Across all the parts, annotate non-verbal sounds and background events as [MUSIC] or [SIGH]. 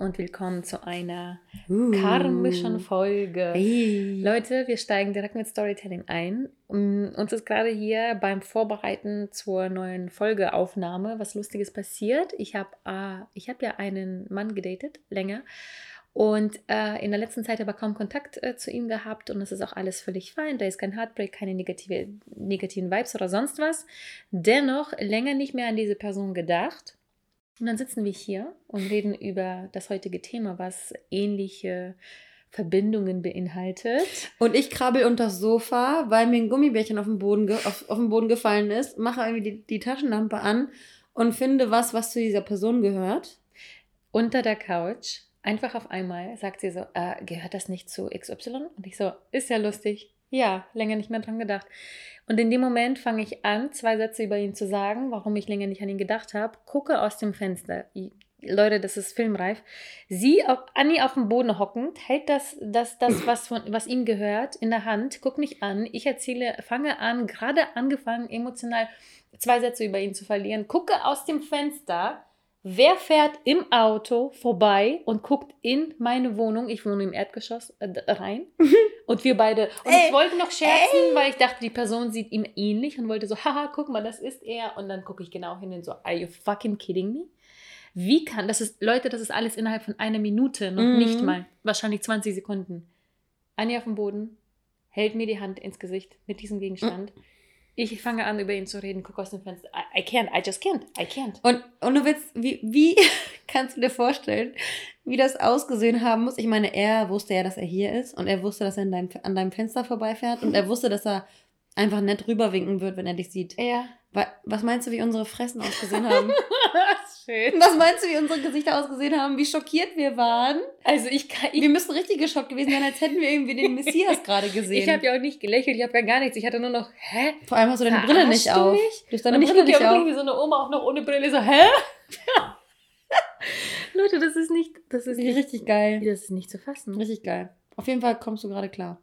und willkommen zu einer Uh. karmischen Folge. Hey. Leute, wir steigen direkt mit Storytelling ein. Um, Uns ist gerade hier beim Vorbereiten zur neuen Folgeaufnahme was Lustiges passiert. Ich habe äh, ich hab ja einen Mann gedatet, länger. Und äh, in der letzten Zeit aber kaum Kontakt äh, zu ihm gehabt und das ist auch alles völlig fein. Da ist kein Heartbreak, keine negative, negativen Vibes oder sonst was. Dennoch länger nicht mehr an diese Person gedacht. Und dann sitzen wir hier und reden über das heutige Thema, was ähnliche Verbindungen beinhaltet. Und ich krabbel unter das Sofa, weil mir ein Gummibärchen auf den Boden, auf, auf den Boden gefallen ist, mache irgendwie die, die Taschenlampe an und finde was, was zu dieser Person gehört. Unter der Couch, einfach auf einmal, sagt sie so, äh, gehört das nicht zu XY? Und ich so, ist ja lustig. Ja, länger nicht mehr dran gedacht. Und in dem Moment fange ich an, zwei Sätze über ihn zu sagen, warum ich länger nicht an ihn gedacht habe. Gucke aus dem Fenster. Leute, das ist filmreif. Sie, auf, Anni auf dem Boden hockend, hält das, das, das [CLEARS THROAT] was, von, was ihm gehört, in der Hand, guckt mich an. Ich erzähle, fange an, gerade angefangen, emotional zwei Sätze über ihn zu verlieren. Gucke aus dem Fenster. Wer fährt im Auto vorbei und guckt in meine Wohnung? Ich wohne im Erdgeschoss äh, rein. [LAUGHS] Und wir beide. Und ich Ey, wollte noch scherzen, weil ich dachte, die Person sieht ihm ähnlich und wollte so, haha, guck mal, das ist er. Und dann gucke ich genau hin und so, are you fucking kidding me? Wie kann, das ist, Leute, das ist alles innerhalb von einer Minute, noch Mhm. nicht mal, wahrscheinlich 20 Sekunden. Anja auf dem Boden, hält mir die Hand ins Gesicht mit diesem Gegenstand. Ich fange an, über ihn zu reden, gucke aus dem Fenster. I, I can't, I just can't, I can't. Und, und du willst, wie, wie [LAUGHS] kannst du dir vorstellen, wie das ausgesehen haben muss? Ich meine, er wusste ja, dass er hier ist und er wusste, dass er in deinem, an deinem Fenster vorbeifährt und er wusste, dass er einfach nett rüberwinken wird, wenn er dich sieht. Ja. Wa- Was meinst du, wie unsere Fressen ausgesehen haben? [LAUGHS] [LAUGHS] Schön. Was meinst du, wie unsere Gesichter ausgesehen haben? Wie schockiert wir waren? Also ich kann, ich, Wir müssen richtig geschockt gewesen sein, als hätten wir irgendwie den Messias gerade gesehen. [LAUGHS] ich habe ja auch nicht gelächelt, ich habe gar, gar nichts. Ich hatte nur noch, hä? Vor allem hast du deine Brille nicht Verarschst auf. mich? Du hast deine und ich Brille ja nicht wirklich auf. wie so eine Oma auch noch ohne Brille, so, hä? [LAUGHS] Leute, das ist nicht, das ist nicht, Richtig geil. das ist nicht zu fassen. Richtig geil. Auf jeden Fall kommst du gerade klar.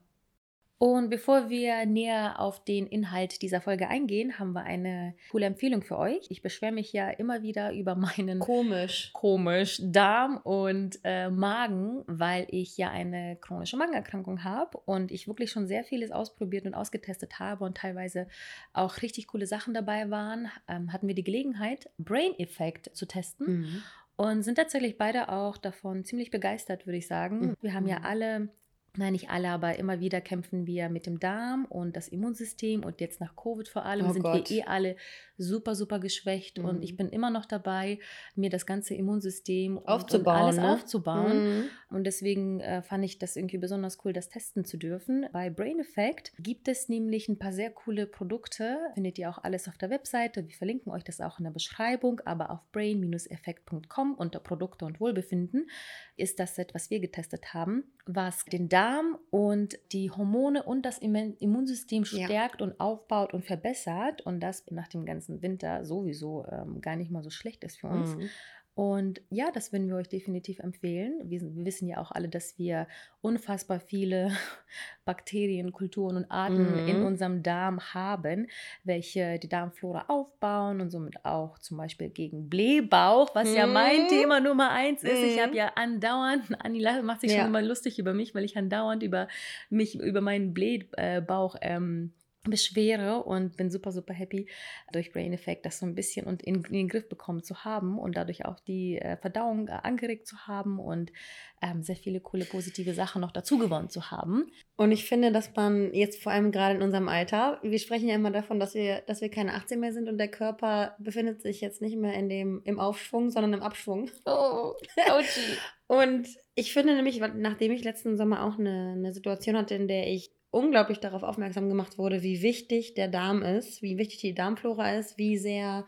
Und bevor wir näher auf den Inhalt dieser Folge eingehen, haben wir eine coole Empfehlung für euch. Ich beschwere mich ja immer wieder über meinen Komisch. komisch Darm und äh, Magen, weil ich ja eine chronische Magenerkrankung habe und ich wirklich schon sehr vieles ausprobiert und ausgetestet habe und teilweise auch richtig coole Sachen dabei waren, ähm, hatten wir die Gelegenheit, Brain Effect zu testen Mhm. und sind tatsächlich beide auch davon ziemlich begeistert, würde ich sagen. Mhm. Wir haben ja alle, nein, nicht alle, aber immer wieder kämpfen wir mit dem Darm und das Immunsystem und jetzt nach Covid vor allem Oh sind Gott. wir eh alle super, super geschwächt und Mhm. ich bin immer noch dabei, mir das ganze Immunsystem und, Aufzubauen, und alles ne? aufzubauen. Mhm. Und deswegen äh, fand ich das irgendwie besonders cool, das testen zu dürfen. Bei Brain Effect gibt es nämlich ein paar sehr coole Produkte. Findet ihr auch alles auf der Webseite. Wir verlinken euch das auch in der Beschreibung. Aber auf brain-effekt.com unter Produkte und Wohlbefinden ist das Set, was wir getestet haben, was den Darm und die Hormone und das Immun- Immunsystem Ja. stärkt und aufbaut und verbessert. Und das nach dem ganzen Winter sowieso ähm, gar nicht mal so schlecht ist für uns. Mhm. Und ja, das würden wir euch definitiv empfehlen. Wir, wir wissen ja auch alle, dass wir unfassbar viele [LAUGHS] Bakterien, Kulturen und Arten Mhm. in unserem Darm haben, welche die Darmflora aufbauen und somit auch zum Beispiel gegen Blähbauch, was ja mein Mhm. Thema Nummer eins ist. Ich Mhm. habe ja andauernd, [LAUGHS] Anni macht sich Ja. schon immer lustig über mich, weil ich andauernd über mich, über meinen Blähbauch ähm, beschwere und bin super, super happy durch Brain Effect, das so ein bisschen und in, in den Griff bekommen zu haben und dadurch auch die äh, Verdauung äh, angeregt zu haben und ähm, sehr viele coole positive Sachen noch dazu gewonnen zu haben. Und ich finde, dass man jetzt vor allem gerade in unserem Alter, wir sprechen ja immer davon, dass wir, dass wir keine 18 mehr sind und der Körper befindet sich jetzt nicht mehr in dem, im Aufschwung, sondern im Abschwung. Oh, [LAUGHS] OG. Und ich finde nämlich, nachdem ich letzten Sommer auch eine, eine Situation hatte, in der ich unglaublich darauf aufmerksam gemacht wurde, wie wichtig der Darm ist, wie wichtig die Darmflora ist, wie sehr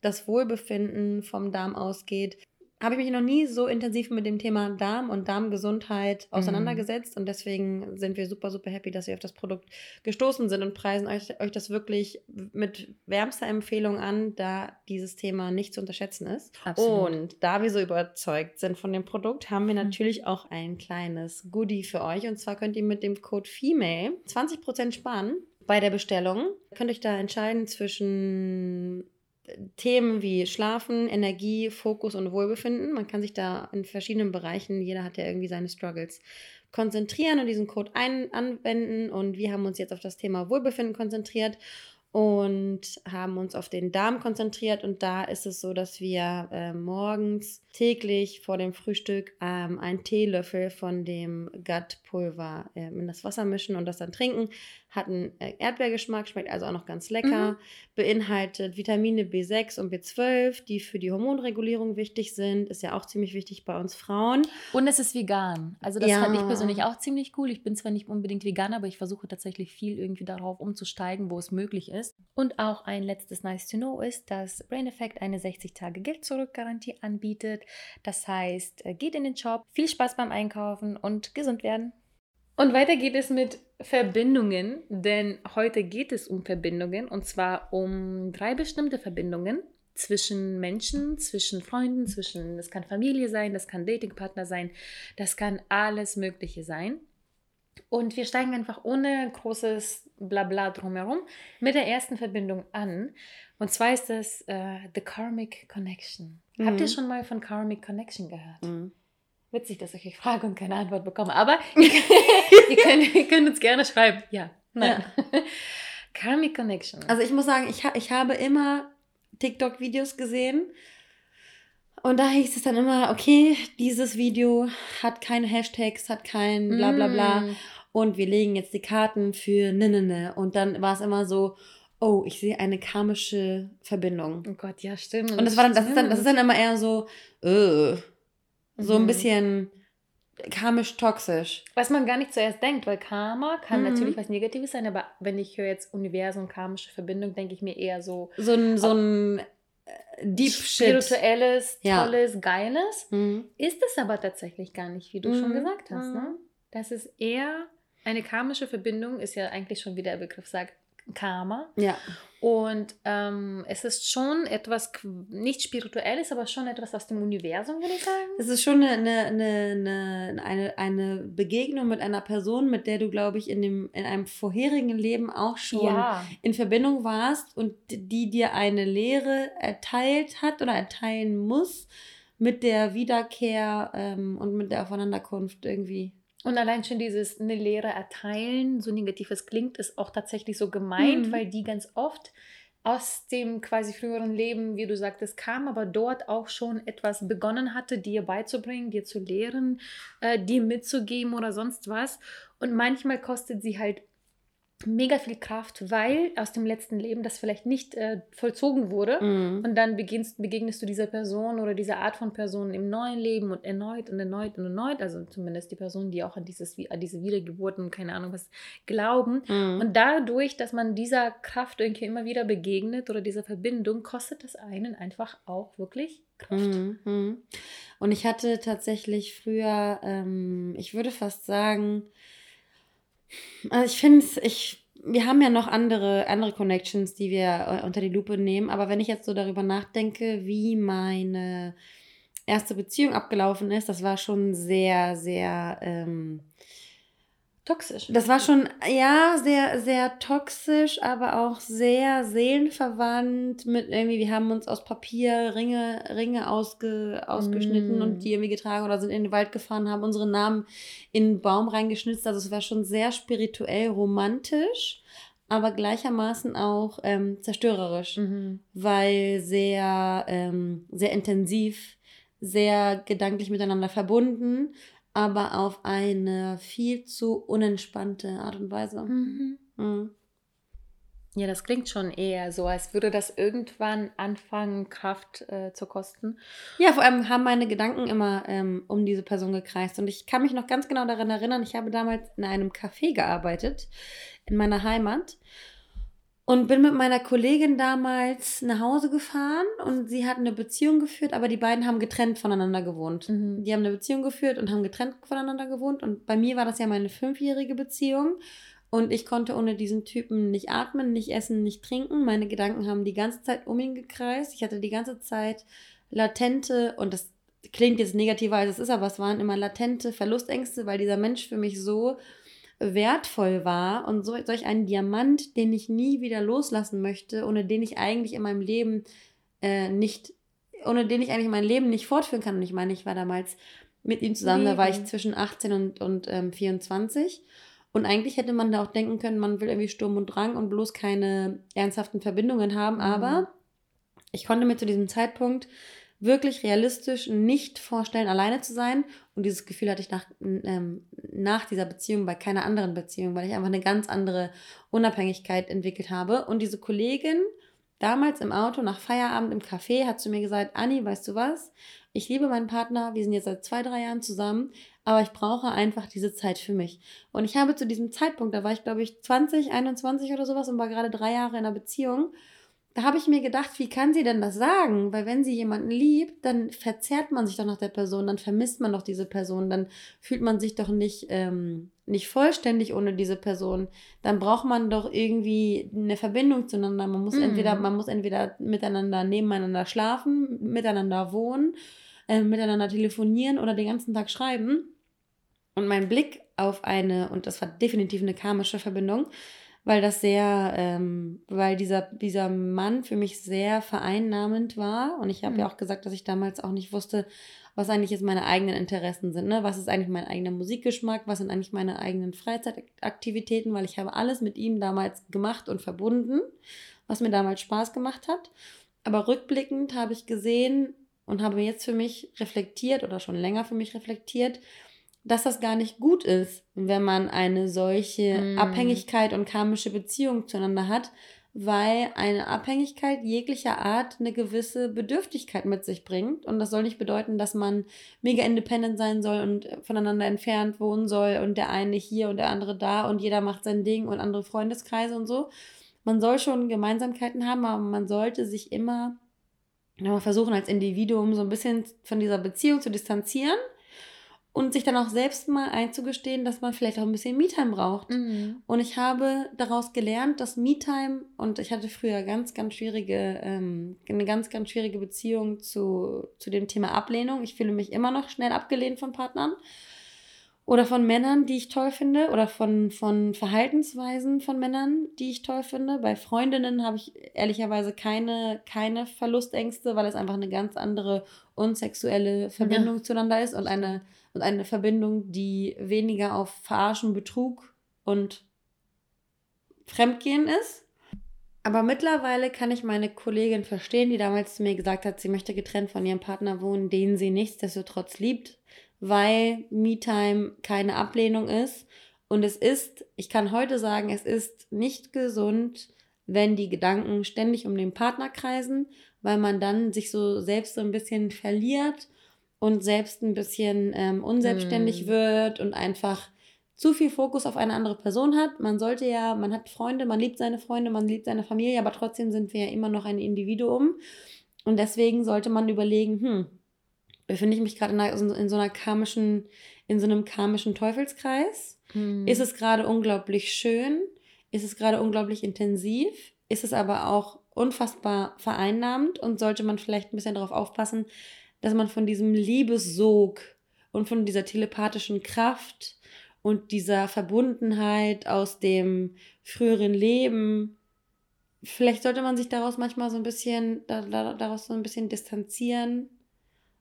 das Wohlbefinden vom Darm ausgeht, habe ich mich noch nie so intensiv mit dem Thema Darm und Darmgesundheit auseinandergesetzt. Und deswegen sind wir super, super happy, dass wir auf das Produkt gestoßen sind und preisen euch, euch das wirklich mit wärmster Empfehlung an, da dieses Thema nicht zu unterschätzen ist. Absolut. Und da wir so überzeugt sind von dem Produkt, haben wir Mhm. natürlich auch ein kleines Goodie für euch. Und zwar könnt ihr mit dem Code FEMALE 20% sparen bei der Bestellung. Ihr könnt euch da entscheiden zwischen Themen wie Schlafen, Energie, Fokus und Wohlbefinden. Man kann sich da in verschiedenen Bereichen, jeder hat ja irgendwie seine Struggles, konzentrieren und diesen Code ein anwenden. Und wir haben uns jetzt auf das Thema Wohlbefinden konzentriert und haben uns auf den Darm konzentriert. Und da ist es so, dass wir äh, morgens täglich vor dem Frühstück ähm, einen Teelöffel von dem Gut-Pulver ähm, in das Wasser mischen und das dann trinken. Hat einen äh, Erdbeergeschmack, schmeckt also auch noch ganz lecker. Beinhaltet Vitamine B6 und B12, die für die Hormonregulierung wichtig sind. Ist ja auch ziemlich wichtig bei uns Frauen. Und es ist vegan. Also das Ja. fand ich persönlich auch ziemlich cool. Ich bin zwar nicht unbedingt vegan, aber ich versuche tatsächlich viel irgendwie darauf umzusteigen, wo es möglich ist. Und auch ein letztes Nice to Know ist, dass Brain Effect eine 60-Tage-Geld-Zurück-Garantie anbietet. Das heißt, äh, geht in den Shop, viel Spaß beim Einkaufen und gesund werden. Und weiter geht es mit Verbindungen, denn heute geht es um Verbindungen und zwar um drei bestimmte Verbindungen zwischen Menschen, zwischen Freunden, zwischen, das kann Familie sein, das kann Datingpartner sein, das kann alles Mögliche sein. Und wir steigen einfach ohne großes Blabla drumherum mit der ersten Verbindung an. Und zwar ist das äh, The Karmic Connection. Habt Mhm. ihr schon mal von Karmic Connection gehört? Mhm. Witzig, dass ich euch frage und keine Antwort bekomme. Aber [LAUGHS] ihr, ihr, könnt, ihr könnt uns gerne schreiben. Ja, nein. [LAUGHS] Karmic Connection. Also ich muss sagen, ich, ha ich habe immer TikTok-Videos gesehen. Und da hieß es dann immer, okay, dieses Video hat keine Hashtags, hat kein bla bla bla. Mm. Und wir legen jetzt die Karten für ne ne ne. Und dann war es immer so, oh, ich sehe eine karmische Verbindung. Oh Gott, ja, stimmt. Und das war dann, das ist dann, das ist dann immer eher so, äh, so ein Mhm. bisschen karmisch toxisch. Was man gar nicht zuerst denkt, weil Karma kann Mhm. natürlich was Negatives sein, aber wenn ich höre jetzt Universum, karmische Verbindung, denke ich mir eher so So ein, so ein äh, Deep Shit. spirituelles, Ja. tolles, geiles. Mhm. Ist es aber tatsächlich gar nicht, wie du schon Mhm. gesagt hast. Ne? Mhm. Das ist eher eine karmische Verbindung, ist ja eigentlich schon, wie der Begriff sagt, Karma. Ja. Und ähm, es ist schon etwas, nicht spirituelles, aber schon etwas aus dem Universum, würde ich sagen. Es ist schon eine, eine, eine, eine, eine Begegnung mit einer Person, mit der du, glaube ich, in, dem, in einem vorherigen Leben auch schon Ja, in Verbindung warst und die dir eine Lehre erteilt hat oder erteilen muss mit der Wiederkehr ähm, und mit der Aufeinanderkunft irgendwie. Und allein schon dieses eine Lehre erteilen, so negativ es klingt, ist auch tatsächlich so gemeint, Mhm. weil die ganz oft aus dem quasi früheren Leben, wie du sagtest, kam, aber dort auch schon etwas begonnen hatte, dir beizubringen, dir zu lehren, äh, dir mitzugeben oder sonst was. Und manchmal kostet sie halt mega viel Kraft, weil aus dem letzten Leben das vielleicht nicht äh, vollzogen wurde. Mhm. Und dann beginnst, begegnest du dieser Person oder dieser Art von Person im neuen Leben und erneut und erneut und erneut. Also zumindest die Personen, die auch an, dieses, an diese Wiedergeburten und keine Ahnung was glauben. Mhm. Und dadurch, dass man dieser Kraft irgendwie immer wieder begegnet oder dieser Verbindung, kostet es einen einfach auch wirklich Kraft. Mhm, mhm. Und ich hatte tatsächlich früher, ähm, ich würde fast sagen, also ich finde es, ich, wir haben ja noch andere, andere Connections, die wir äh, unter die Lupe nehmen, aber wenn ich jetzt so darüber nachdenke, wie meine erste Beziehung abgelaufen ist, das war schon sehr, sehr, ähm, Toxisch. das war schon, ja, sehr, sehr toxisch, aber auch sehr seelenverwandt mit irgendwie, wir haben uns aus Papier Ringe, Ringe ausge, ausgeschnitten Mm. und die irgendwie getragen oder sind in den Wald gefahren, haben unsere Namen in einen Baum reingeschnitzt. Also es war schon sehr spirituell romantisch, aber gleichermaßen auch ähm, zerstörerisch Mhm. weil sehr, ähm, sehr intensiv, sehr gedanklich miteinander verbunden, aber auf eine viel zu unentspannte Art und Weise. Mhm. Mhm. Ja, das klingt schon eher so, als würde das irgendwann anfangen, Kraft äh, zu kosten. Ja, vor allem haben meine Gedanken immer ähm, um diese Person gekreist. Und ich kann mich noch ganz genau daran erinnern, ich habe damals in einem Café gearbeitet, in meiner Heimat. Und bin mit meiner Kollegin damals nach Hause gefahren und sie hat eine Beziehung geführt, aber die beiden haben getrennt voneinander gewohnt. Mhm. Die haben eine Beziehung geführt und haben getrennt voneinander gewohnt. Und bei mir war das ja meine fünfjährige Beziehung. Und ich konnte ohne diesen Typen nicht atmen, nicht essen, nicht trinken. Meine Gedanken haben die ganze Zeit um ihn gekreist. Ich hatte die ganze Zeit latente, und das klingt jetzt negativer als es ist, aber es waren immer latente Verlustängste, weil dieser Mensch für mich so wertvoll war und so, solch ein Diamant, den ich nie wieder loslassen möchte, ohne den ich eigentlich in meinem Leben äh, nicht, ohne den ich eigentlich mein Leben nicht fortführen kann. Und ich meine, ich war damals mit ihm zusammen, da war ich Leben. zwischen 18 und, und ähm, 24. Und eigentlich hätte man da auch denken können, man will irgendwie Sturm und Drang und bloß keine ernsthaften Verbindungen haben. Mhm. Aber ich konnte mir zu diesem Zeitpunkt wirklich realistisch nicht vorstellen, alleine zu sein. Und dieses Gefühl hatte ich nach, ähm, nach dieser Beziehung bei keiner anderen Beziehung, weil ich einfach eine ganz andere Unabhängigkeit entwickelt habe. Und diese Kollegin damals im Auto nach Feierabend im Café hat zu mir gesagt, Anni, weißt du was? Ich liebe meinen Partner, wir sind jetzt seit zwei, drei Jahren zusammen, aber ich brauche einfach diese Zeit für mich. Und ich habe zu diesem Zeitpunkt, da war ich glaube ich 20, 21 oder sowas und war gerade drei Jahre in einer Beziehung, da habe ich mir gedacht, wie kann sie denn das sagen? Weil wenn sie jemanden liebt, dann verzerrt man sich doch nach der Person, dann vermisst man doch diese Person, dann fühlt man sich doch nicht, ähm, nicht vollständig ohne diese Person. Dann braucht man doch irgendwie eine Verbindung zueinander. Man muss Mhm. entweder, man muss entweder miteinander nebeneinander schlafen, miteinander wohnen, äh, miteinander telefonieren oder den ganzen Tag schreiben. Und mein Blick auf eine, und das war definitiv eine karmische Verbindung, weil das sehr, ähm, weil dieser, dieser Mann für mich sehr vereinnahmend war. Und ich habe Mhm. ja auch gesagt, dass ich damals auch nicht wusste, was eigentlich jetzt meine eigenen Interessen sind. Ne? Was ist eigentlich mein eigener Musikgeschmack? Was sind eigentlich meine eigenen Freizeitaktivitäten? Weil ich habe alles mit ihm damals gemacht und verbunden, was mir damals Spaß gemacht hat. Aber rückblickend habe ich gesehen und habe jetzt für mich reflektiert oder schon länger für mich reflektiert, dass das gar nicht gut ist, wenn man eine solche Mm. Abhängigkeit und karmische Beziehung zueinander hat, weil eine Abhängigkeit jeglicher Art eine gewisse Bedürftigkeit mit sich bringt. Und das soll nicht bedeuten, dass man mega independent sein soll und voneinander entfernt wohnen soll und der eine hier und der andere da und jeder macht sein Ding und andere Freundeskreise und so. Man soll schon Gemeinsamkeiten haben, aber man sollte sich immer immer versuchen, als Individuum so ein bisschen von dieser Beziehung zu distanzieren und sich dann auch selbst mal einzugestehen, dass man vielleicht auch ein bisschen Me-Time braucht. Mhm. Und ich habe daraus gelernt, dass Me-Time, und ich hatte früher ganz, ganz schwierige, ähm, eine ganz, ganz schwierige Beziehung zu, zu dem Thema Ablehnung. Ich fühle mich immer noch schnell abgelehnt von Partnern oder von Männern, die ich toll finde, oder von, von Verhaltensweisen von Männern, die ich toll finde. Bei Freundinnen habe ich ehrlicherweise keine, keine Verlustängste, weil es einfach eine ganz andere unsexuelle Verbindung zueinander ist und eine, und eine Verbindung, die weniger auf Verarschen, Betrug und Fremdgehen ist. Aber mittlerweile kann ich meine Kollegin verstehen, die damals zu mir gesagt hat, sie möchte getrennt von ihrem Partner wohnen, den sie nichtsdestotrotz liebt, weil Me-Time keine Ablehnung ist. Und es ist, ich kann heute sagen, es ist nicht gesund, wenn die Gedanken ständig um den Partner kreisen, weil man dann sich so selbst so ein bisschen verliert und selbst ein bisschen ähm, unselbstständig Mm. wird und einfach zu viel Fokus auf eine andere Person hat. Man sollte ja, man hat Freunde, man liebt seine Freunde, man liebt seine Familie, aber trotzdem sind wir ja immer noch ein Individuum. Und deswegen sollte man überlegen, hm, befinde ich mich gerade in, in so einer karmischen, in so einem karmischen Teufelskreis? Mhm. Ist es gerade unglaublich schön? Ist es gerade unglaublich intensiv? Ist es aber auch unfassbar vereinnahmend? Und sollte man vielleicht ein bisschen darauf aufpassen, dass man von diesem Liebessog und von dieser telepathischen Kraft und dieser Verbundenheit aus dem früheren Leben, vielleicht sollte man sich daraus manchmal so ein bisschen, da, da, daraus so ein bisschen distanzieren,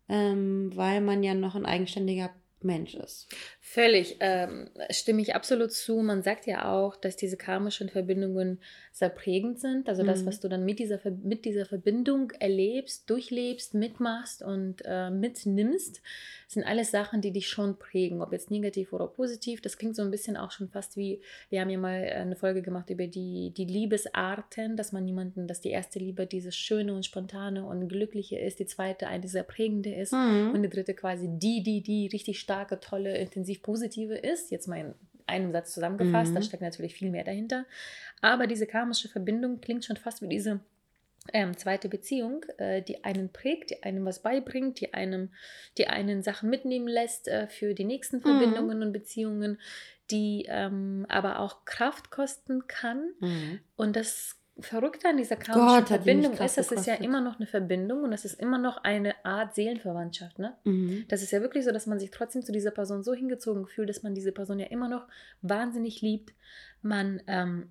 ähm, weil man ja noch ein eigenständiger Mensch ist. Völlig, ähm, stimme ich absolut zu. Man sagt ja auch, dass diese karmischen Verbindungen sehr prägend sind. Also das, Mhm. was du dann mit dieser, mit dieser Verbindung erlebst, durchlebst, mitmachst und äh, mitnimmst, sind alles Sachen, die dich schon prägen, ob jetzt negativ oder positiv. Das klingt so ein bisschen auch schon fast wie, wir haben ja mal eine Folge gemacht über die, die Liebesarten, dass man jemanden, dass die erste Liebe dieses Schöne und Spontane und Glückliche ist, die zweite eine sehr prägende ist. Und die dritte quasi die, die, die richtig starke, tolle, intensiv positive ist. Jetzt mal in einem Satz zusammengefasst. Mhm. Da steckt natürlich viel mehr dahinter. Aber diese karmische Verbindung klingt schon fast wie diese ähm, zweite Beziehung, äh, die einen prägt, die einem was beibringt, die einem, die einen Sachen mitnehmen lässt äh, für die nächsten Verbindungen und Beziehungen, die ähm, aber auch Kraft kosten kann. Mhm. Und das Verrückte an dieser karmischen Gott, Verbindung ist, es ist ja immer noch eine Verbindung und es ist immer noch eine Art Seelenverwandtschaft. Ne? Mhm. Das ist ja wirklich so, dass man sich trotzdem zu dieser Person so hingezogen fühlt, dass man diese Person ja immer noch wahnsinnig liebt. Man ähm,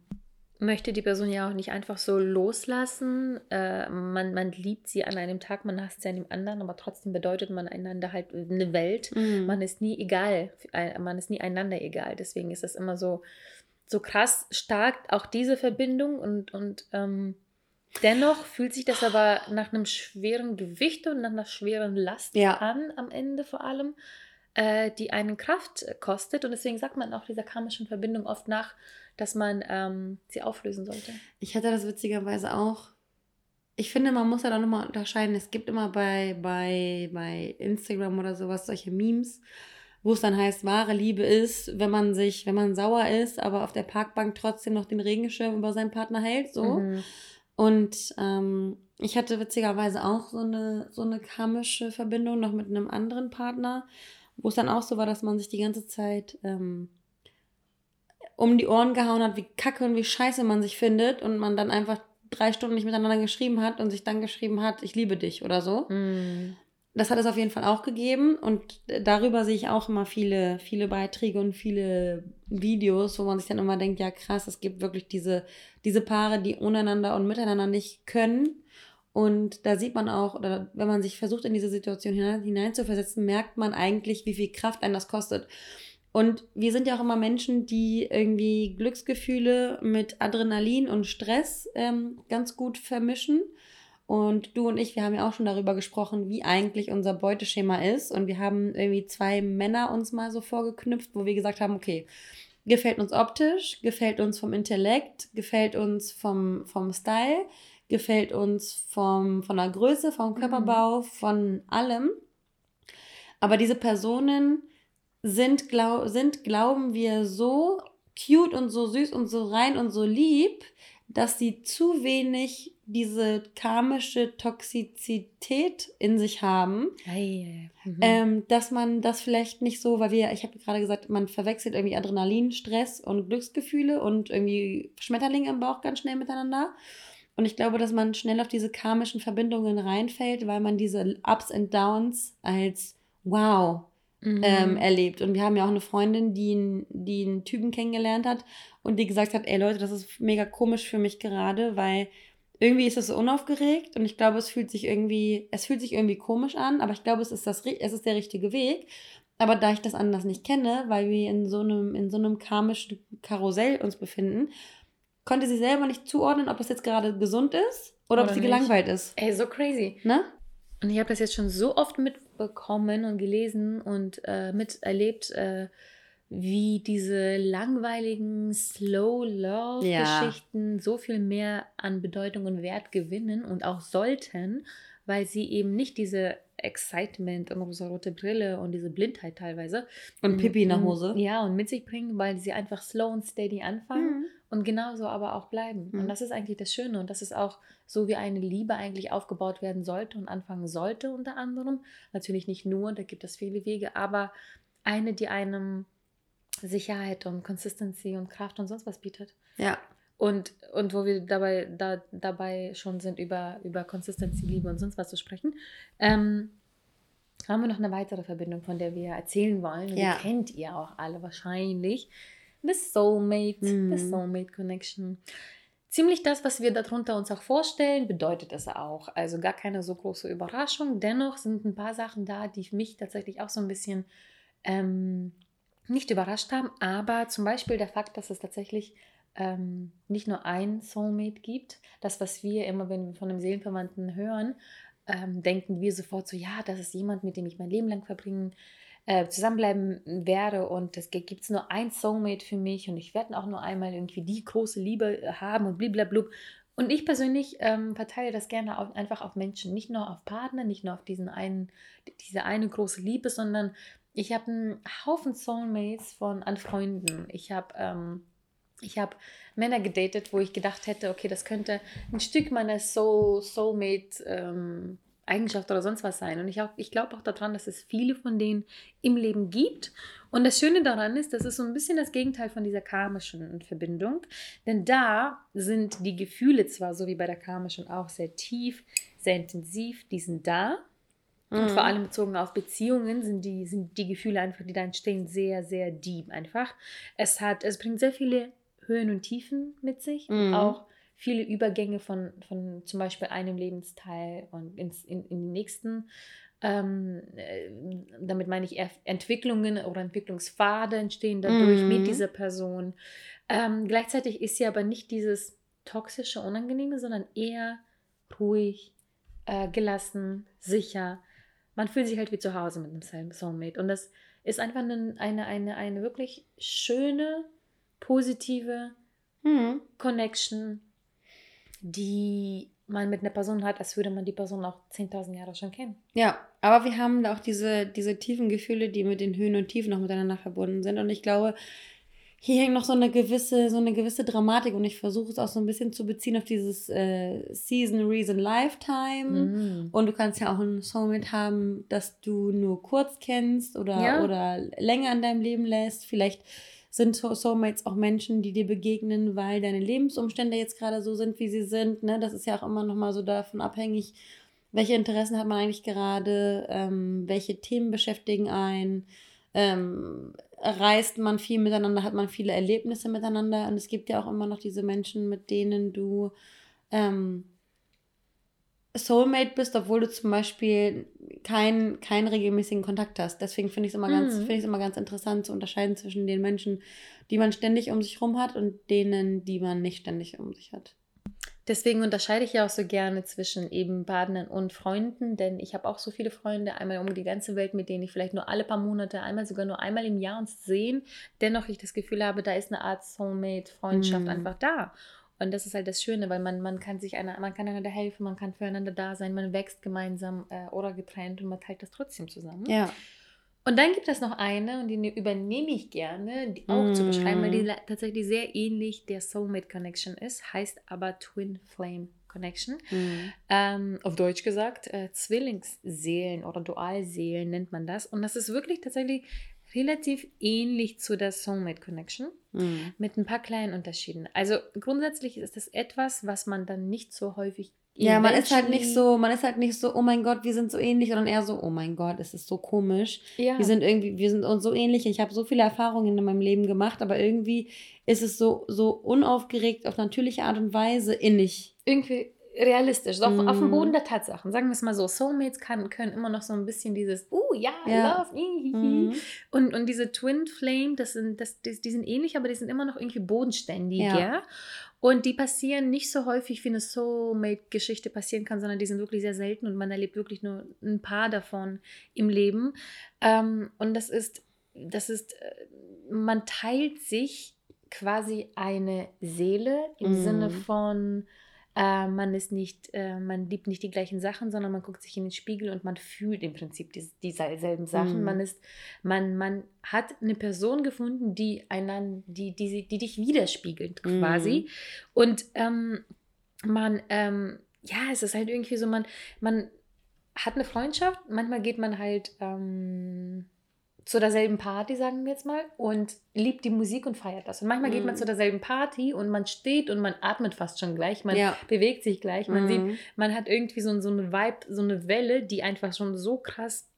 möchte die Person ja auch nicht einfach so loslassen. Äh, man, man liebt sie an einem Tag, man hasst sie an dem anderen, aber trotzdem bedeutet man einander halt eine Welt. Mhm. Man ist nie egal, äh, man ist nie einander egal. Deswegen ist das immer so, so krass stark, auch diese Verbindung und, und ähm, dennoch fühlt sich das aber nach einem schweren Gewicht und nach einer schweren Last Ja. an, am Ende vor allem, äh, die einen Kraft kostet. Und deswegen sagt man auch dieser karmischen Verbindung oft nach, dass man ähm, sie auflösen sollte. Ich hatte das witzigerweise auch. Ich finde, man muss ja da nochmal unterscheiden. Es gibt immer bei, bei, bei Instagram oder sowas solche Memes, wo es dann heißt, wahre Liebe ist, wenn man sich, wenn man sauer ist, aber auf der Parkbank trotzdem noch den Regenschirm über seinen Partner hält. So. Mhm. Und ähm, ich hatte witzigerweise auch so eine, so eine karmische Verbindung noch mit einem anderen Partner, wo es dann auch so war, dass man sich die ganze Zeit ähm, um die Ohren gehauen hat, wie kacke und wie scheiße man sich findet und man dann einfach drei Stunden nicht miteinander geschrieben hat und sich dann geschrieben hat, ich liebe dich oder so. Mhm. Das hat es auf jeden Fall auch gegeben und darüber sehe ich auch immer viele, viele Beiträge und viele Videos, wo man sich dann immer denkt, ja krass, es gibt wirklich diese, diese Paare, die untereinander und miteinander nicht können. Und da sieht man auch, oder wenn man sich versucht, in diese Situation hinein, hineinzuversetzen, merkt man eigentlich, wie viel Kraft einen das kostet. Und wir sind ja auch immer Menschen, die irgendwie Glücksgefühle mit Adrenalin und Stress ähm, ganz gut vermischen. Und du und ich, wir haben ja auch schon darüber gesprochen, wie eigentlich unser Beuteschema ist. Und wir haben irgendwie zwei Männer uns mal so vorgeknüpft, wo wir gesagt haben, okay, gefällt uns optisch, gefällt uns vom Intellekt, gefällt uns vom, vom Style, gefällt uns vom, von der Größe, vom Körperbau, von allem. Aber diese Personen sind, glaub, sind, glauben wir, so cute und so süß und so rein und so lieb, dass sie zu wenig diese karmische Toxizität in sich haben, Ei, mhm. ähm, dass man das vielleicht nicht so, weil wir, ich habe gerade gesagt, man verwechselt irgendwie Adrenalin, Stress und Glücksgefühle und irgendwie Schmetterlinge im Bauch ganz schnell miteinander. Und ich glaube, dass man schnell auf diese karmischen Verbindungen reinfällt, weil man diese Ups und Downs als wow Mhm. ähm, erlebt. Und wir haben ja auch eine Freundin, die, die einen Typen kennengelernt hat und die gesagt hat, ey Leute, das ist mega komisch für mich gerade, weil irgendwie ist es so unaufgeregt und ich glaube, es fühlt sich irgendwie, es fühlt sich irgendwie komisch an, aber ich glaube, es ist, das, es ist der richtige Weg. Aber da ich das anders nicht kenne, weil wir in so einem, in so einem karmischen Karussell uns befinden, konnte sie selber nicht zuordnen, ob das jetzt gerade gesund ist oder, ob Oder sie nicht. gelangweilt ist. Ey, so crazy. Ne? Und ich habe das jetzt schon so oft mitbekommen und gelesen und äh, miterlebt, äh, wie diese langweiligen Slow-Love-Geschichten so viel mehr an Bedeutung und Wert gewinnen und auch sollten, weil sie eben nicht diese Excitement und rosa-rote Brille und diese Blindheit teilweise. Und Pipi in der Hose. Ja, und mit sich bringen, weil sie einfach slow und steady anfangen Mhm. und genauso aber auch bleiben. Mhm. Und das ist eigentlich das Schöne und das ist auch so, wie eine Liebe eigentlich aufgebaut werden sollte und anfangen sollte unter anderem. Natürlich nicht nur, da gibt es viele Wege, aber eine, die einem Sicherheit und Consistency und Kraft und sonst was bietet. Ja. Und, und wo wir dabei, da, dabei schon sind, über, über Consistency, Liebe und sonst was zu sprechen, ähm, haben wir noch eine weitere Verbindung, von der wir erzählen wollen. Ja. Die kennt ihr auch alle wahrscheinlich. The Soulmate, Mhm. the Soulmate Connection. Ziemlich das, was wir darunter uns auch vorstellen, bedeutet es auch. Also gar keine so große Überraschung. Dennoch sind ein paar Sachen da, die mich tatsächlich auch so ein bisschen ähm, nicht überrascht haben. Aber zum Beispiel der Fakt, dass es tatsächlich ähm, nicht nur ein Soulmate gibt. Das, was wir immer, wenn wir von einem Seelenverwandten hören, ähm, denken wir sofort so, ja, das ist jemand, mit dem ich mein Leben lang verbringen, äh, zusammenbleiben werde und es gibt nur ein Soulmate für mich und ich werde auch nur einmal irgendwie die große Liebe haben und bliblablub. Und ich persönlich ähm, verteile das gerne auf, einfach auf Menschen, nicht nur auf Partner, nicht nur auf diesen einen, diese eine große Liebe, sondern ich habe einen Haufen Soulmates von an Freunden. Ich habe ähm, ich habe Männer gedatet, wo ich gedacht hätte, okay, das könnte ein Stück meiner Soul, Soulmate ähm, Eigenschaft oder sonst was sein. Und ich, ich glaube auch daran, dass es viele von denen im Leben gibt. Und das Schöne daran ist, das ist so ein bisschen das Gegenteil von dieser karmischen Verbindung. Denn da sind die Gefühle zwar so wie bei der karmischen auch sehr tief, sehr intensiv, die sind da. Mhm. Und vor allem bezogen auf Beziehungen sind die, sind die Gefühle einfach, die da entstehen, sehr, sehr deep einfach. Es hat, es bringt sehr viele Höhen und Tiefen mit sich. Mhm. Auch viele Übergänge von, von zum Beispiel einem Lebensteil und ins, in, in den nächsten. Ähm, äh, damit meine ich Entwicklungen oder Entwicklungspfade entstehen dadurch mhm. mit dieser Person. Ähm, gleichzeitig ist sie aber nicht dieses toxische, unangenehme, sondern eher ruhig, äh, gelassen, sicher. Man fühlt sich halt wie zu Hause mit einem Soulmate. Und das ist einfach eine, eine, eine, eine wirklich schöne, positive mhm. Connection, die man mit einer Person hat, als würde man die Person auch 10.000 Jahre schon kennen. Ja, aber wir haben da auch diese, diese tiefen Gefühle, die mit den Höhen und Tiefen noch miteinander verbunden sind. Und ich glaube, hier hängt noch so eine gewisse, so eine gewisse Dramatik und ich versuche es auch so ein bisschen zu beziehen auf dieses äh, Season, Reason, Lifetime. Mhm. Und du kannst ja auch ein Soulmate haben, das du nur kurz kennst oder, ja. oder länger in deinem Leben lässt. Vielleicht sind Soulmates auch Menschen, die dir begegnen, weil deine Lebensumstände jetzt gerade so sind, wie sie sind. Ne? Das ist ja auch immer noch mal so davon abhängig, welche Interessen hat man eigentlich gerade, ähm, welche Themen beschäftigen einen, ähm, reist man viel miteinander, hat man viele Erlebnisse miteinander und es gibt ja auch immer noch diese Menschen, mit denen du ähm, Soulmate bist, obwohl du zum Beispiel keinen kein regelmäßigen Kontakt hast. Deswegen finde ich es immer, mhm. Find immer ganz interessant zu unterscheiden zwischen den Menschen, die man ständig um sich herum hat und denen, die man nicht ständig um sich hat. Deswegen unterscheide ich ja auch so gerne zwischen eben Partnern und Freunden, denn ich habe auch so viele Freunde, einmal um die ganze Welt, mit denen ich vielleicht nur alle paar Monate, einmal sogar nur einmal im Jahr uns sehen. Dennoch ich das Gefühl habe, da ist eine Art Soulmate-Freundschaft mhm. einfach da. Und das ist halt das Schöne, weil man, man kann sich einer, man kann einander helfen, man kann füreinander da sein, man wächst gemeinsam äh, oder getrennt und man teilt das trotzdem zusammen. Ja. Und dann gibt es noch eine, und die ne, übernehme ich gerne, die auch mm. zu beschreiben, weil die mm. tatsächlich sehr ähnlich der Soulmate Connection ist, heißt aber Twin Flame Connection. Mm. Ähm, auf Deutsch gesagt, äh, Zwillingsseelen oder Dualseelen nennt man das. Und das ist wirklich tatsächlich relativ ähnlich zu der Soulmate Connection mhm. mit ein paar kleinen Unterschieden. Also grundsätzlich ist das etwas, was man dann nicht so häufig ja, man ist halt nicht so, man ist halt nicht so, oh mein Gott, wir sind so ähnlich, sondern eher so, oh mein Gott, es ist so komisch. Ja. Wir sind irgendwie, wir sind uns so ähnlich. Ich habe so viele Erfahrungen in meinem Leben gemacht, aber irgendwie ist es so, so unaufgeregt auf natürliche Art und Weise innig. Irgendwie realistisch, so mm. auf, dem Boden mhm. der Tatsachen. Sagen wir es mal so, Soulmates kann, können immer noch so ein bisschen dieses, uh, ja, ja. love, mm. und, und diese Twin Flame, das sind, das, die, die, sind ähnlich, aber die sind immer noch irgendwie bodenständiger. Ja. Und die passieren nicht so häufig, wie eine Soulmate-Geschichte passieren kann, sondern die sind wirklich sehr selten und man erlebt wirklich nur ein paar davon im Leben. Ähm, und das ist, das ist, äh, man teilt sich quasi eine Seele im mm. Sinne von, äh, man ist nicht, äh, man liebt nicht die gleichen Sachen, sondern man guckt sich in den Spiegel und man fühlt im Prinzip die, dieselben Sachen. Mhm. Man ist, man, man hat eine Person gefunden, die einander, die, die, die dich widerspiegelt quasi. Mhm. Und ähm, man, ähm, ja, es ist halt irgendwie so, man, man hat eine Freundschaft, manchmal geht man halt ähm, zu derselben Party, sagen wir jetzt mal, und liebt die Musik und feiert das. Und manchmal mhm. geht man mhm. zu derselben Party und man steht und man atmet fast schon gleich, man ja. bewegt sich gleich, man mhm. sieht, man hat irgendwie so, so eine Vibe, so eine Welle, die einfach schon so krass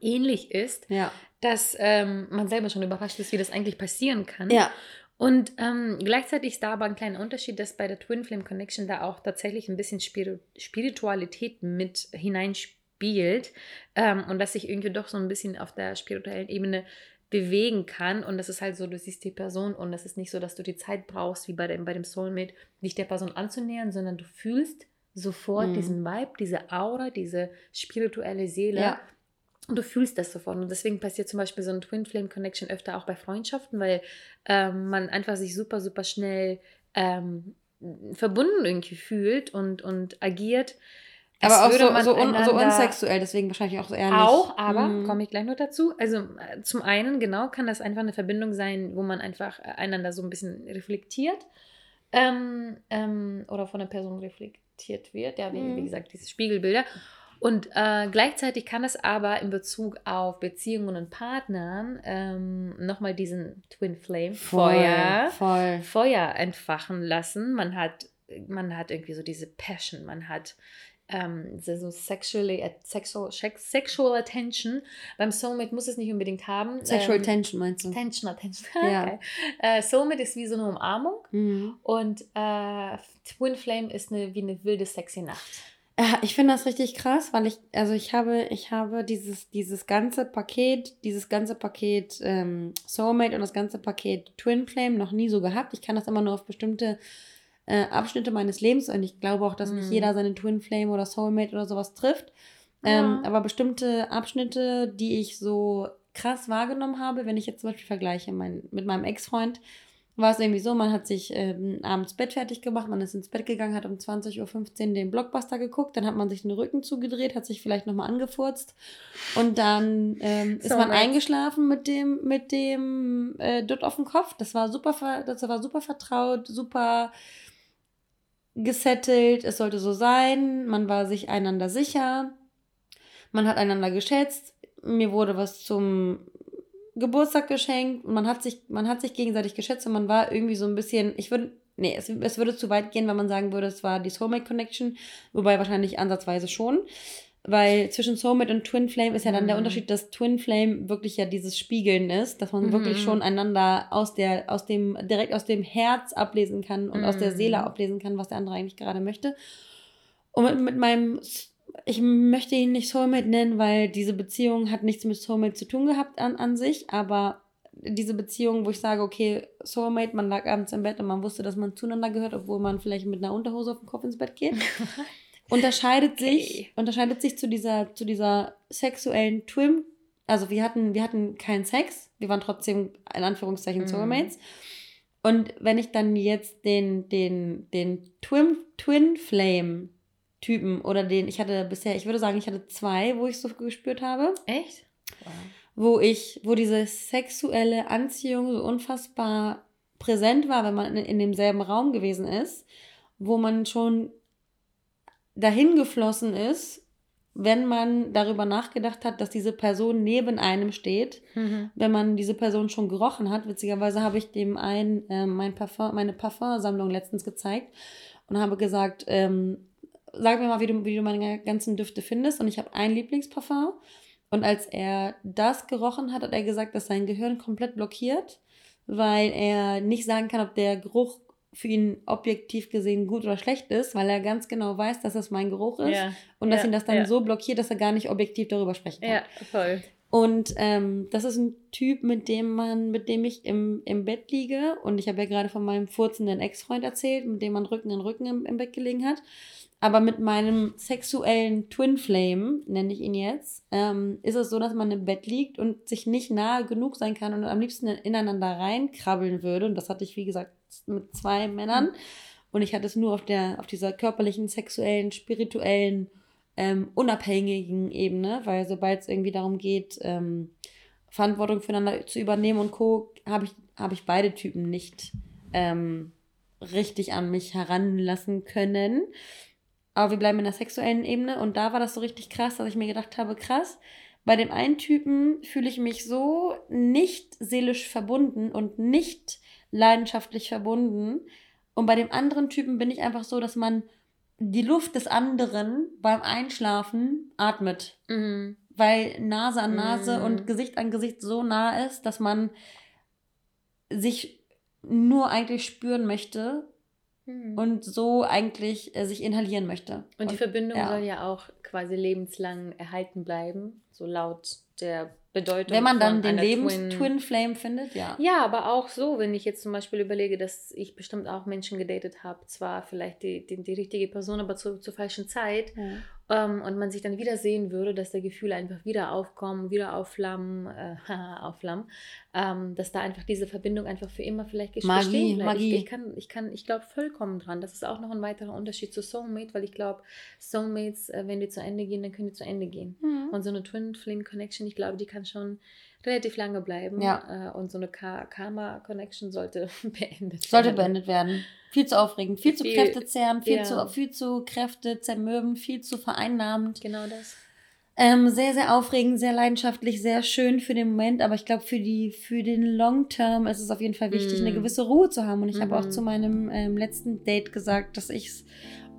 ähnlich ist, ja. dass ähm, man selber schon überrascht ist, wie das eigentlich passieren kann. Ja. Und ähm, gleichzeitig ist da aber ein kleiner Unterschied, dass bei der Twin Flame Connection da auch tatsächlich ein bisschen Spiritualität mit hineinspielt spielt ähm, und dass sich irgendwie doch so ein bisschen auf der spirituellen Ebene bewegen kann. Und das ist halt so, du siehst die Person und das ist nicht so, dass du die Zeit brauchst, wie bei dem, bei dem Soulmate, dich der Person anzunähern, sondern du fühlst sofort mhm. diesen Vibe, diese Aura, diese spirituelle Seele. Ja. Und du fühlst das sofort. Und deswegen passiert zum Beispiel so ein Twin Flame Connection öfter auch bei Freundschaften, weil ähm, man einfach sich super, super schnell ähm, verbunden irgendwie fühlt und, und agiert. Aber auch so, so, un, so, unsexuell, deswegen wahrscheinlich auch so eher nicht. Auch, aber mhm. komme ich gleich noch dazu. Also äh, zum einen, genau, kann das einfach eine Verbindung sein, wo man einfach äh, einander so ein bisschen reflektiert ähm, ähm, oder von der Person reflektiert wird. Ja, wie, mhm. wie gesagt, diese Spiegelbilder. Und äh, gleichzeitig kann es aber in Bezug auf Beziehungen und Partnern ähm, nochmal diesen Twin Flame Feuer, voll. Feuer entfachen lassen. Man hat, man hat irgendwie so diese Passion, man hat ähm, so sexually, sexual, sexual attention. Beim Soulmate muss es nicht unbedingt haben. Sexual ähm, Tension meinst du? Tension, Attention. [LAUGHS] Ja. okay. äh, Soulmate ist wie so eine Umarmung mhm. und äh, Twin Flame ist eine, wie eine wilde, sexy Nacht. Ich finde das richtig krass, weil ich, also ich habe, ich habe dieses, dieses ganze Paket, dieses ganze Paket ähm, Soulmate und das ganze Paket Twin Flame noch nie so gehabt. Ich kann das immer nur auf bestimmte äh, Abschnitte meines Lebens und ich glaube auch, dass mhm. nicht jeder seine Twin Flame oder Soulmate oder sowas trifft. Ähm, ja. Aber bestimmte Abschnitte, die ich so krass wahrgenommen habe, wenn ich jetzt zum Beispiel vergleiche mein, mit meinem Ex-Freund, war es irgendwie so, man hat sich ähm, abends Bett fertig gemacht, man ist ins Bett gegangen, hat um 20.15 Uhr den Blockbuster geguckt, dann hat man sich den Rücken zugedreht, hat sich vielleicht nochmal angefurzt und dann ähm, [LAUGHS] ist man right. eingeschlafen mit dem, mit dem äh, Dutt auf dem Kopf. Das war super, das war super vertraut, super gesettelt, es sollte so sein, man war sich einander sicher, man hat einander geschätzt, mir wurde was zum Geburtstag geschenkt. Man hat sich, man hat sich gegenseitig geschätzt und man war irgendwie so ein bisschen, ich würde, nee, es, es würde zu weit gehen, wenn man sagen würde, es war die Soulmate Connection, wobei wahrscheinlich ansatzweise schon. Weil zwischen Soulmate und Twin Flame ist ja dann mhm. der Unterschied, dass Twin Flame wirklich ja dieses Spiegeln ist, dass man mhm. wirklich schon einander aus der, aus dem, direkt aus dem Herz ablesen kann und mhm. aus der Seele mhm. ablesen kann, was der andere eigentlich gerade möchte. Und mit, mit meinem ich möchte ihn nicht Soulmate nennen, weil diese Beziehung hat nichts mit Soulmate zu tun gehabt an, an sich, aber diese Beziehung, wo ich sage, okay, Soulmate, man lag abends im Bett und man wusste, dass man zueinander gehört, obwohl man vielleicht mit einer Unterhose auf dem Kopf ins Bett geht, [LAUGHS] unterscheidet okay. sich, unterscheidet sich zu dieser, zu dieser sexuellen Twin, also wir hatten, wir hatten keinen Sex, wir waren trotzdem in Anführungszeichen mhm. Soulmates. Und wenn ich dann jetzt den, den, den Twin, Twin Flame Typen oder den, ich hatte bisher, ich würde sagen, ich hatte zwei, wo ich so gespürt habe. Echt? Wow. Wo ich, wo diese sexuelle Anziehung so unfassbar präsent war, wenn man in, in demselben Raum gewesen ist, wo man schon dahin geflossen ist, wenn man darüber nachgedacht hat, dass diese Person neben einem steht, mhm. wenn man diese Person schon gerochen hat. Witzigerweise habe ich dem einen äh, mein Parfum, meine Parfumsammlung letztens gezeigt und habe gesagt, ähm, sag mir mal, wie du, wie du meine ganzen Düfte findest. Und ich habe ein Lieblingsparfum. Und als er das gerochen hat, hat er gesagt, dass sein Gehirn komplett blockiert, weil er nicht sagen kann, ob der Geruch für ihn objektiv gesehen gut oder schlecht ist, weil er ganz genau weiß, dass das mein Geruch ist ja, und dass ja, ihn das dann ja. so blockiert, dass er gar nicht objektiv darüber sprechen kann. Ja, voll. Und ähm, das ist ein Typ, mit dem man, mit dem ich im, im Bett liege und ich habe ja gerade von meinem furzenden Ex-Freund erzählt, mit dem man Rücken in Rücken im, im Bett gelegen hat. Aber mit meinem sexuellen Twin Flame, nenne ich ihn jetzt, ähm, ist es so, dass man im Bett liegt und sich nicht nahe genug sein kann und am liebsten ineinander reinkrabbeln würde. Und das hatte ich, wie gesagt, mit zwei Männern. Und ich hatte es nur auf der, auf dieser körperlichen, sexuellen, spirituellen, ähm, unabhängigen Ebene, weil sobald es irgendwie darum geht, ähm, Verantwortung füreinander zu übernehmen und Co., habe ich, hab ich beide Typen nicht ähm, richtig an mich heranlassen können. Aber wir bleiben in der sexuellen Ebene und da war das so richtig krass, dass ich mir gedacht habe, krass, bei dem einen Typen fühle ich mich so nicht seelisch verbunden und nicht leidenschaftlich verbunden. Und bei dem anderen Typen bin ich einfach so, dass man die Luft des anderen beim Einschlafen atmet. Mhm. Weil Nase an Nase mhm. und Gesicht an Gesicht so nah ist, dass man sich nur eigentlich spüren möchte hm. und so eigentlich äh, sich inhalieren möchte. Und die Verbindung ja. soll ja auch quasi lebenslang erhalten bleiben, so laut der Bedeutung. Wenn man dann den Lebens-Twin Flame findet, ja. Ja, aber auch so, wenn ich jetzt zum Beispiel überlege, dass ich bestimmt auch Menschen gedatet habe, zwar vielleicht die, die, die richtige Person, aber zu, zur falschen Zeit ähm, und man sich dann wieder sehen würde, dass der Gefühle einfach wieder aufkommen, wieder aufflammen, äh, [LAUGHS] aufflammen, ähm, dass da einfach diese Verbindung einfach für immer vielleicht Magie, bestehen bleibt. Magie. Ich, ich kann, ich kann, ich glaube vollkommen dran. Das ist auch noch ein weiterer Unterschied zu Soulmate, weil ich glaube, Soulmates, äh, wenn die zu Ende gehen, dann können die zu Ende gehen. Mhm. Und so eine Twin Flame Connection, ich glaube, die kann schon relativ lange bleiben. Ja. Äh, und so eine Ka Karma Connection sollte [LAUGHS] beendet Sollte werden. beendet werden. Viel zu aufregend, viel zu Viel- kräftezehrend, viel, ja. zu, viel zu kräftezermürbend, viel zu vereinnahmend. Genau das. Ähm, sehr, sehr aufregend, sehr leidenschaftlich, sehr schön für den Moment, aber ich glaube, für, die, für den Long Term ist es auf jeden Fall wichtig, Mm. eine gewisse Ruhe zu haben. Und ich habe auch Mhm. zu meinem ähm, letzten Date gesagt, dass ich es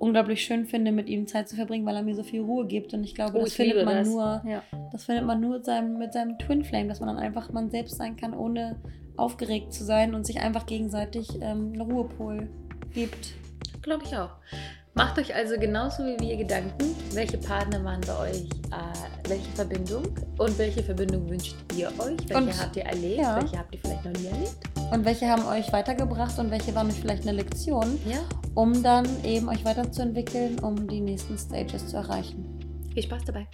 unglaublich schön finde, mit ihm Zeit zu verbringen, weil er mir so viel Ruhe gibt. Und ich glaube, Oh, das ich findet man das. nur, Ja. das findet man nur mit seinem, mit seinem Twin Flame, dass man dann einfach man selbst sein kann, ohne aufgeregt zu sein und sich einfach gegenseitig ähm, einen Ruhepol gibt. Glaube ich auch. Macht euch also genauso wie wir Gedanken, welche Partner waren bei euch, äh, welche Verbindung und welche Verbindung wünscht ihr euch, welche Und- habt ihr erlebt, ja. welche habt ihr vielleicht noch nie erlebt. Und welche haben euch weitergebracht und welche waren euch vielleicht eine Lektion, Ja, um dann eben euch weiterzuentwickeln, um die nächsten Stages zu erreichen. viel Spaß dabei.